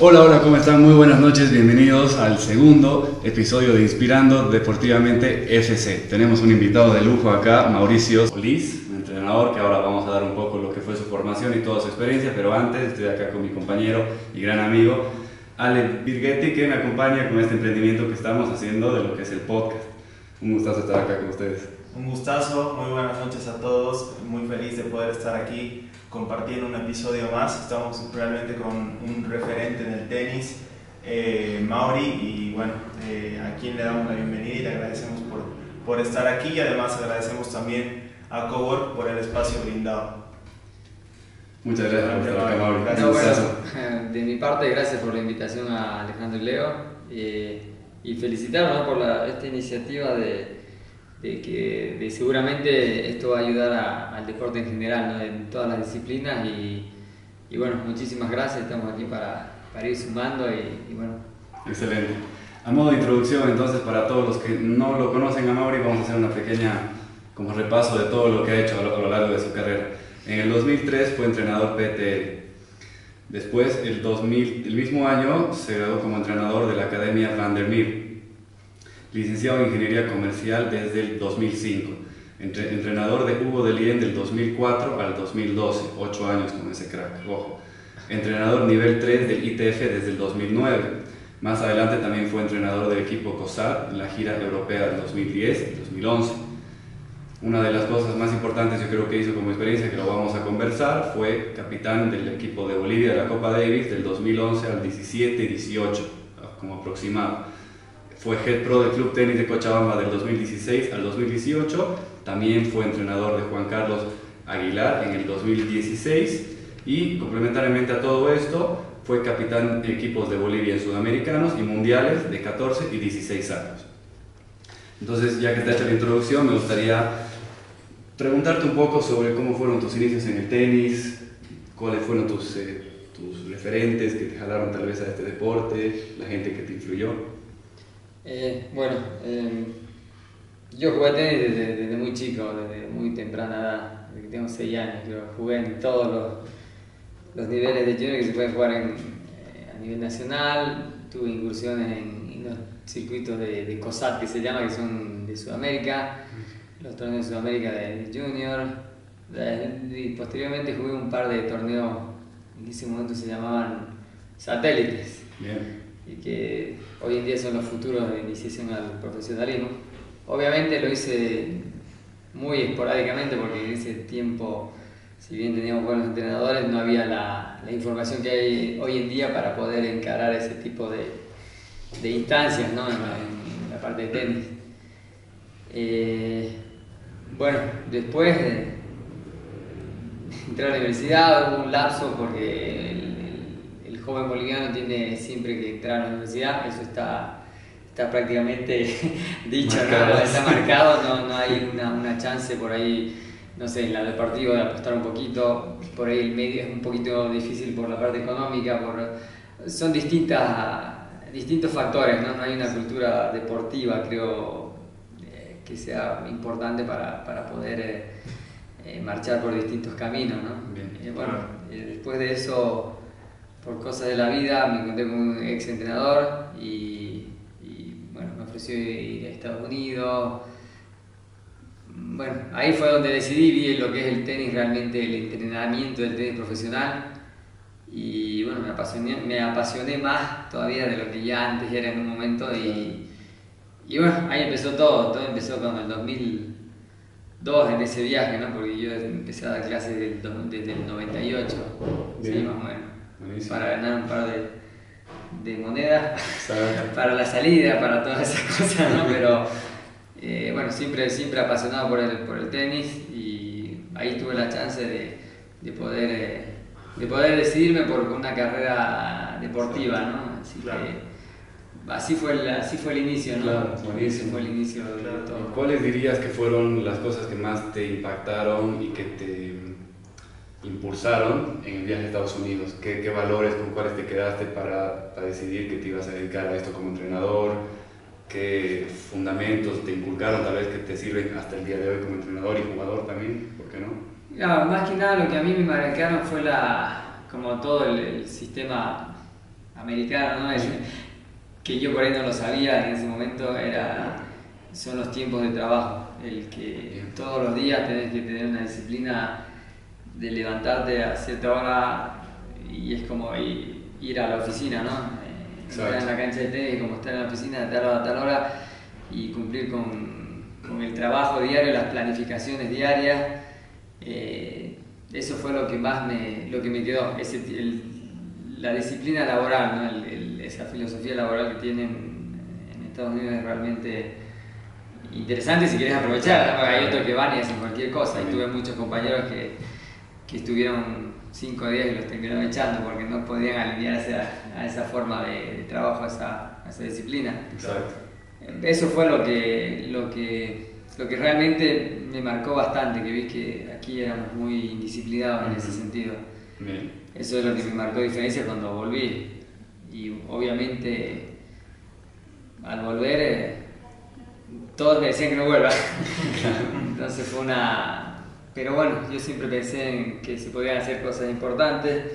Hola, hola, ¿cómo están? Muy buenas noches, bienvenidos al segundo episodio de Inspirando Deportivamente FC. Tenemos un invitado de lujo acá, Mauricio Solís, entrenador que ahora vamos a dar un poco lo que fue su formación y toda su experiencia, pero antes estoy acá con mi compañero y gran amigo Ale Birgetti, que me acompaña con este emprendimiento que estamos haciendo de lo que es el podcast. Un gustazo estar acá con ustedes. Un gustazo, muy buenas noches a todos, muy feliz de poder estar aquí compartiendo un episodio más. Estamos realmente con un referente en el tenis, eh, Mauri, y bueno, eh, a quien le damos la bienvenida y le agradecemos por, por estar aquí y además agradecemos también a Cowork por el espacio brindado. Muchas gracias por estar acá, Mauri. No, bueno, de mi parte, gracias por la invitación a Alejandro y Leo eh, y felicitarnos por la, esta iniciativa de de que seguramente esto va a ayudar al deporte en general, en todas las disciplinas y, y, bueno, muchísimas gracias, estamos aquí para, para ir sumando y, bueno. Excelente. A modo de introducción entonces para todos los que no lo conocen a vamos a hacer una pequeña como repaso de todo lo que ha hecho a lo, a lo largo de su carrera. En el 2003 fue entrenador PTL. Después, el, 2000, el mismo año, se graduó como entrenador de la Academia Vandermeer licenciado en Ingeniería Comercial desde el 2005, entrenador de Hugo de Lien del 2004 al 2012, 8 años con ese crack, ojo. Entrenador nivel 3 del ITF desde el 2009. Más adelante también fue entrenador del equipo COSAR en la gira europea del 2010 y 2011. Una de las cosas más importantes yo creo que hizo como experiencia, que lo vamos a conversar, fue capitán del equipo de Bolivia de la Copa Davis del 2011 al 17 y 18, como aproximado fue head pro del Club Tenis de Cochabamba del 2016 al 2018. También fue entrenador de Juan Carlos Aguilar en el 2016. Y complementariamente a todo esto, fue capitán de equipos de Bolivia en sudamericanos y mundiales de 14 y 16 años. Entonces, ya que te he hecho la introducción, me gustaría preguntarte un poco sobre cómo fueron tus inicios en el tenis, cuáles fueron tus, eh, tus referentes que te jalaron tal vez a este deporte, la gente que te influyó. Eh, bueno, eh, yo jugué tenis desde, muy chico, desde muy temprana edad, desde que tengo 6 años. Yo jugué en todos los, los niveles de junior que se puede jugar eh, a nivel nacional. Tuve incursiones en, los circuitos de, de, COSAT que se llama, que son de Sudamérica, los torneos de Sudamérica de, junior. y posteriormente jugué un par de torneos en ese momento se llamaban satélites. Y que hoy en día son los futuros de iniciación al profesionalismo. Obviamente lo hice muy esporádicamente porque en ese tiempo, si bien teníamos buenos entrenadores, no había la, información que hay hoy en día para poder encarar ese tipo de, instancias ¿no? en, la, en, la, parte de tenis. Eh, bueno, después de entrar a la universidad hubo un lapso porque joven boliviano tiene siempre que entrar a la universidad, eso está, está prácticamente dicho, marcado. ¿no? está marcado, no, no hay una, una, chance por ahí, no sé, en la deportiva de apostar un poquito, por ahí el medio es un poquito difícil por la parte económica, por, son distintas, distintos factores, ¿no? no hay una cultura deportiva, creo, eh, que sea importante para, para poder eh, eh, marchar por distintos caminos. ¿no? bueno, después de eso por cosas de la vida me encontré con un ex entrenador y, y, bueno, me ofreció ir a Estados Unidos. Bueno, ahí fue donde decidí, vi lo que es el tenis, realmente el entrenamiento del tenis profesional. Y bueno, me apasioné, me apasioné más todavía de lo que ya antes era en un momento y, y bueno, ahí empezó todo, todo empezó con el 2002 en ese viaje, ¿no? porque yo empecé a dar clases desde el 98, sí, más o menos para ganar un par de, de monedas para la salida, para todas esas cosas, ¿no? Pero eh, bueno, siempre, siempre apasionado por el, por el tenis y ahí tuve la chance de, de poder, eh, de poder decidirme por una carrera deportiva, ¿no? Así claro. que así fue el, así fue el inicio, ¿no? Claro, buenísimo. Fue el inicio de todo. ¿Cuáles dirías que fueron las cosas que más te impactaron y que te impulsaron en el viaje a Estados Unidos? ¿Qué, qué valores, con cuáles te quedaste para, para, decidir que te ibas a dedicar a esto como entrenador? ¿Qué fundamentos te inculcaron tal vez que te sirven hasta el día de hoy como entrenador y jugador también? ¿Por qué no? Ya, más que nada lo que a mí me marcaron fue la, como todo el, el sistema americano, ¿no? Es, que yo por ahí no lo sabía en ese momento, era, son los tiempos de trabajo, el que todos los días tenés que tener una disciplina de levantarte a cierta hora y es como ir a la oficina, ¿no? Eh, estar en la cancha de tenis, como estar en la oficina de tal hora a tal hora y cumplir con, con el trabajo diario, las planificaciones diarias. Eh, eso fue lo que más me, lo que me quedó, ese, la disciplina laboral, ¿no? esa filosofía laboral que tienen en Estados Unidos es realmente interesante si quieres aprovechar, hay otros que van y hacen cualquier cosa, y tuve muchos compañeros que, que estuvieron cinco días y los terminaron echando porque no podían alinearse a, esa forma de, trabajo, a esa, a esa, disciplina. Exacto. Eso fue lo que, lo, que, lo que realmente me marcó bastante, que vi que aquí éramos muy indisciplinados en ese sentido. Eso es lo que me marcó diferencia cuando volví. Y obviamente al volver eh, todos me decían que no vuelva. Entonces fue una, pero bueno, yo siempre pensé en que se podían hacer cosas importantes,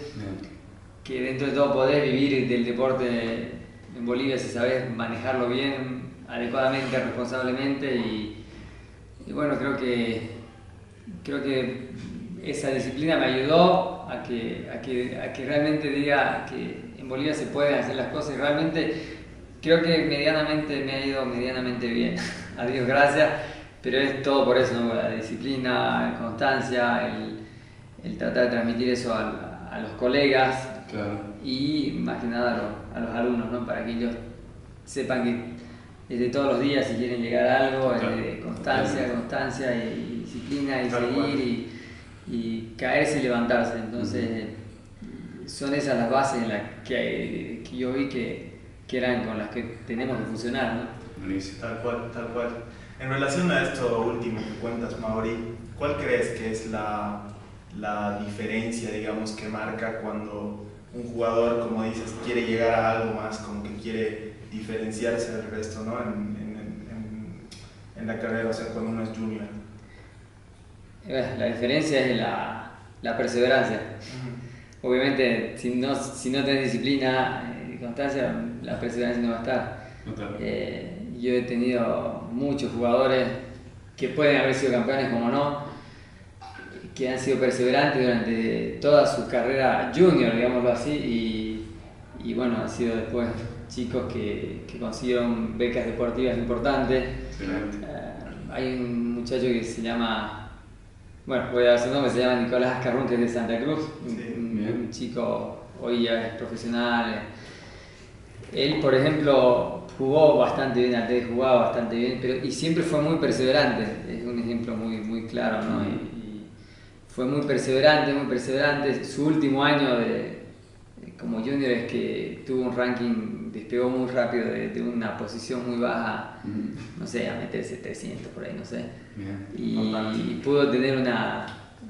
que dentro de todo poder vivir del deporte en Bolivia si sabes manejarlo bien, adecuadamente, responsablemente y, bueno, creo que, creo que esa disciplina me ayudó a que, a que, a que realmente diga que en Bolivia se pueden hacer las cosas y realmente creo que medianamente me ha ido medianamente bien. Adiós, gracias. Pero es todo por eso, ¿no? la disciplina, la constancia, el, el tratar de transmitir eso a, a los colegas y más que nada a los, alumnos, ¿no? para que ellos sepan que desde todos los días si quieren llegar a algo, es de constancia, constancia y disciplina y seguir y, y, caerse y levantarse. Entonces son esas las bases en las que, que yo vi que, que, eran con las que tenemos que funcionar. ¿no? Tal cual, tal cual. En relación a esto último que cuentas, Mauri, ¿cuál crees que es la, la diferencia, digamos, que marca cuando un jugador, como dices, quiere llegar a algo más, como que quiere diferenciarse del resto, ¿no? En, en, en, la carrera, o sea, cuando uno es junior. Eh, la diferencia es la, la perseverancia. Obviamente, si no, si no tienes disciplina y constancia, la perseverancia no va a estar. Eh, yo he tenido muchos jugadores que pueden haber sido campeones como no, que han sido perseverantes durante toda su carrera junior, digámoslo así, y, bueno, han sido después chicos que, consiguieron becas deportivas importantes. Eh, hay un muchacho que se llama, bueno, voy a dar su nombre, se llama Nicolás Ascarrún, que es de Santa Cruz, un, chico hoy ya es profesional. Él, por ejemplo, jugó bastante bien tenis, jugaba bastante bien, pero y siempre fue muy perseverante, es un ejemplo muy, muy claro, ¿no? Y, fue muy perseverante, muy perseverante. Su último año de, como junior es que tuvo un ranking, despegó muy rápido de, una posición muy baja, no sé, a meterse 300 por ahí, no sé. Y, pudo tener una,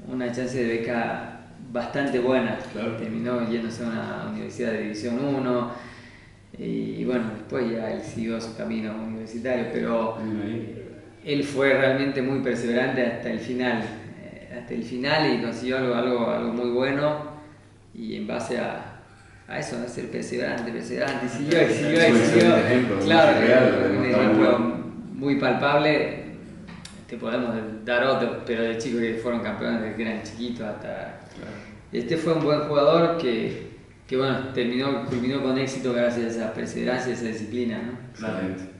una chance de beca bastante buena. Terminó yéndose a una universidad de División 1 y, bueno, después ya él siguió su camino universitario, pero él fue realmente muy perseverante hasta el final, eh, hasta el final y consiguió algo, algo, algo muy bueno y en base a, a eso, a ser perseverante, perseverante, siguió, siguió, siguió. Claro, un ejemplo muy palpable. Te podemos dar otro, pero de chicos que fueron campeones desde que eran chiquitos hasta. Este fue un buen jugador que que bueno, terminó, culminó con éxito gracias a esa perseverancia, a esa disciplina, ¿no? Excelente.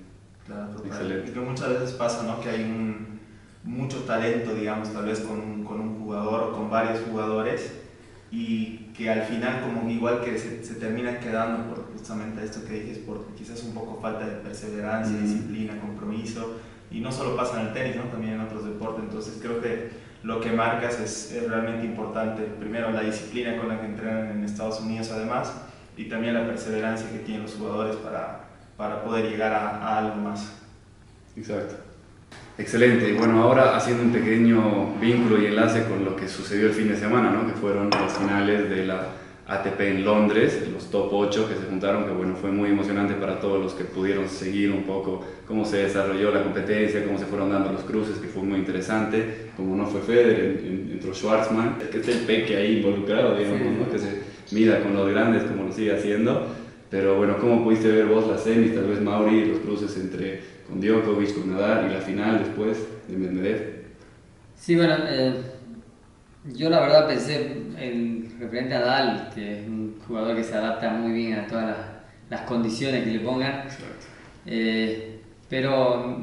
Claro, Excelente. Y que muchas veces pasa, ¿no? Que hay un, mucho talento, digamos, tal vez con un, con un jugador o con varios jugadores y que al final como igual que se, se terminan quedando por justamente esto que dices, por quizás un poco falta de perseverancia, disciplina, compromiso, y no solo pasa en el tenis, ¿no? también en otros deportes, entonces creo que lo que marcas es, realmente importante. Primero, la disciplina con la que entrenan en Estados Unidos además y también la perseverancia que tienen los jugadores para, para poder llegar a, algo más. Exacto. Excelente. Y bueno, ahora haciendo un pequeño vínculo y enlace con lo que sucedió el fin de semana, ¿no? que fueron las finales de la ATP en Londres, los top 8 que se juntaron, que bueno, fue muy emocionante para todos los que pudieron seguir un poco cómo se desarrolló la competencia, cómo se fueron dando los cruces, que fue muy interesante, como no fue Federer, entró Schwarzman, que es el peque ahí involucrado, digamos, ¿no? que se mida con los grandes como lo sigue haciendo, Pero bueno, ¿cómo pudiste ver vos las semis, tal vez Mauri, los cruces entre con Djokovic, con Nadal y la final después de Medvedev? Sí, bueno, eh, yo la verdad pensé en referente a Nadal, que es un jugador que se adapta muy bien a todas las, las condiciones que le pongan. Eh, pero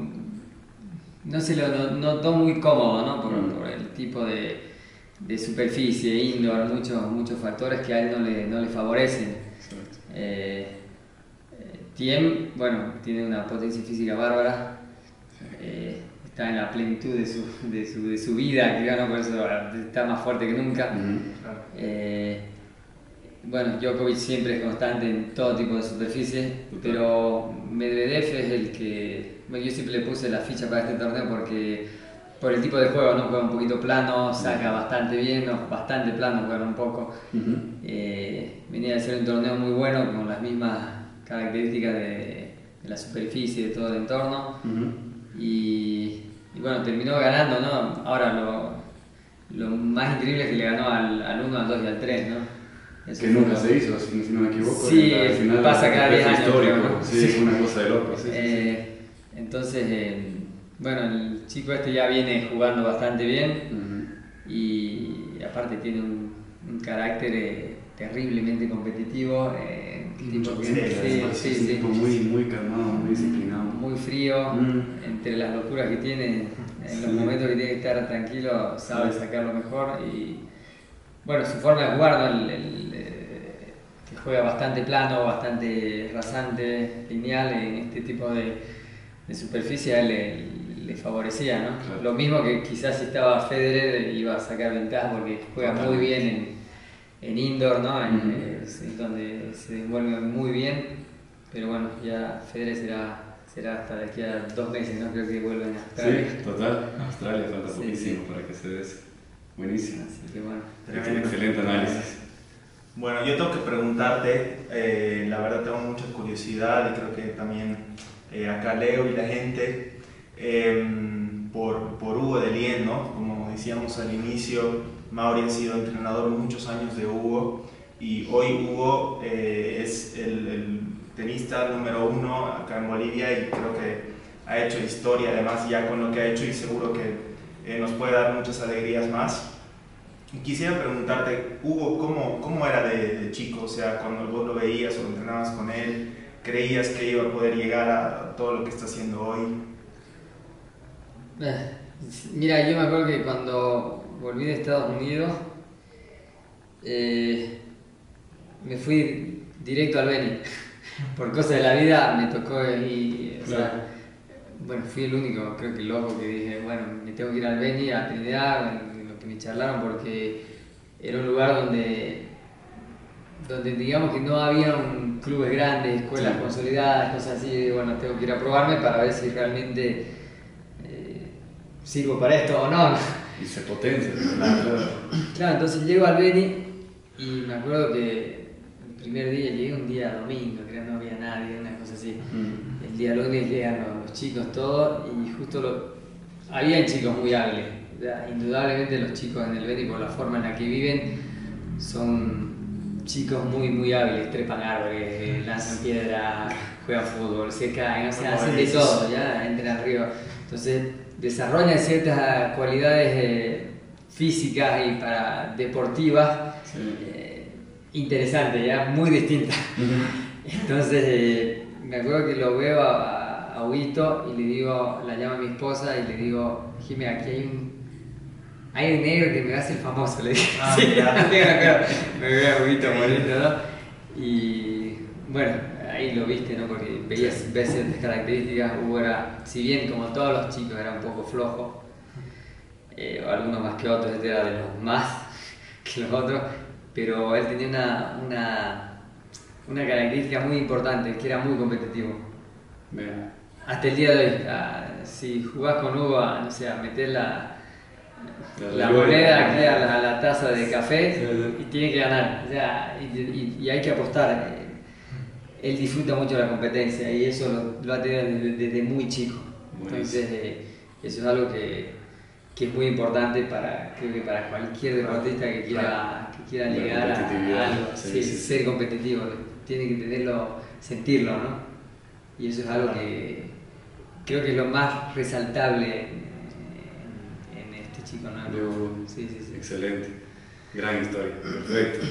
no se lo notó muy cómodo, ¿no? Por, por el tipo de, de, superficie, indoor, muchos, muchos factores que a él no le, no le favorecen. Eh, Tiem, bueno, tiene una potencia física bárbara. Eh, está en la plenitud de su, de su, de su vida, que por eso está más fuerte que nunca. eh, bueno, Djokovic siempre es constante en todo tipo de superficie, pero Medvedev es el que. Bueno, yo siempre le puse la ficha para este torneo porque por el tipo de juego, ¿no? Juega un poquito plano, saca bastante bien, ¿no? bastante plano, juega un poco. eh, venía de ser un torneo muy bueno, con las mismas características de, de la superficie, de todo el entorno. Y, y, bueno, terminó ganando, ¿no? Ahora lo, lo, más increíble es que le ganó al, al 1, al 2 y al 3, ¿no? Eso que nunca se hizo, si, no me equivoco. Sí, final pasa cada 10 años. Histórico. ¿no? Sí, es una cosa de loco. Sí, eh, entonces, eh, bueno, el chico este ya viene jugando bastante bien uh -huh. y aparte tiene un, un carácter eh, terriblemente competitivo. Sí, sí, sí, tipo muy, muy calmado, muy disciplinado. Muy frío, mm. entre las locuras que tiene, en los momentos que tiene que estar tranquilo, sabe sacar lo mejor y bueno, su forma de jugar, ¿no? el, el, eh, que juega bastante plano, bastante rasante, lineal en este tipo de, de superficie, a él le, favorecía, ¿no? Claro. Lo mismo que quizás si estaba Federer iba a sacar ventaja porque juega muy bien en, en indoor, ¿no? En, Ujú. es donde se desenvuelve muy bien, pero bueno, ya Federer será, será hasta de aquí a dos meses, ¿no? Creo que vuelven a Australia. Sí, total. Australia falta Sí, poquísimo sí. para que se des. Buenísimo. Así que bueno. Tremendo. Excelente análisis. Bueno, yo tengo que preguntarte, eh, la verdad tengo mucha curiosidad y creo que también eh, acá Leo y la gente, eh, por, por Hugo de Lien, ¿no? Decíamos al inicio, Mauri ha sido entrenador muchos años de Hugo y hoy Hugo eh, es el, el tenista número uno acá en Bolivia y creo que ha hecho historia además ya con lo que ha hecho y seguro que eh, nos puede dar muchas alegrías más. Quisiera preguntarte, Hugo, ¿cómo, cómo era de, de, chico? O sea, cuando vos lo veías o entrenabas con él, ¿creías que iba a poder llegar a todo lo que está haciendo hoy? Eh, Mira, yo me acuerdo que cuando volví de Estados Unidos, eh, me fui directo al Beni. Por cosas de la vida me tocó y, o Claro. sea, bueno, fui el único, creo que loco, que dije, bueno, me tengo que ir al Beni a Trinidad, en lo que me charlaron, porque era un lugar donde, donde digamos que no había un clubes grandes, escuelas Sí. consolidadas, cosas así, y bueno, tengo que ir a probarme para ver si realmente sirvo para esto o no. Y se potencia. Claro. Claro, entonces llego al Beni y me acuerdo que el primer día llegué un día domingo, que no había nadie, una cosa así. Mm. El día lunes llegan los, chicos todos y justo lo, habían chicos muy hábiles. Indudablemente los chicos en el Beni por la forma en la que viven son chicos muy muy hábiles, trepan árboles, eh, lanzan piedra, juegan fútbol, se caen, o sea, hacen de todo, ya entran arriba. Entonces desarrollan ciertas cualidades eh, físicas y para deportivas Sí. eh, interesantes, ya muy distintas. Entonces, eh, me acuerdo que lo veo a, a Huguito y le digo, la llamo a mi esposa y le digo, Jimmy, aquí hay un, hay un negro que me hace el famoso, le dije. Ah, Sí, claro, me veo a Huguito Increíble. bonito, ¿no? Y bueno, ahí lo viste, ¿no? Porque veías, ves ciertas características. Hugo era, si bien como todos los chicos era un poco flojo, eh, algunos más que otros, este era de los más que los otros, pero él tenía una, una, una característica muy importante, que era muy competitivo. Bien. Hasta el día de hoy, ah, si jugás con Hugo a, no sé, a meter la, moneda aquí a la, a la taza de café y tiene que ganar, o sea, y, y- y hay que apostar. Eh, Él disfruta mucho la competencia y eso lo, lo ha tenido desde, desde muy chico. Entonces, eh, eso es algo que, que es muy importante para, creo que para cualquier deportista que quiera, que quiera llegar a, a algo, sí, sí. ser competitivo. Tiene que tenerlo sentirlo, ¿no? Y eso es algo que creo que es lo más resaltable Sí, sí, sí. Excelente. Gran historia. Perfecto.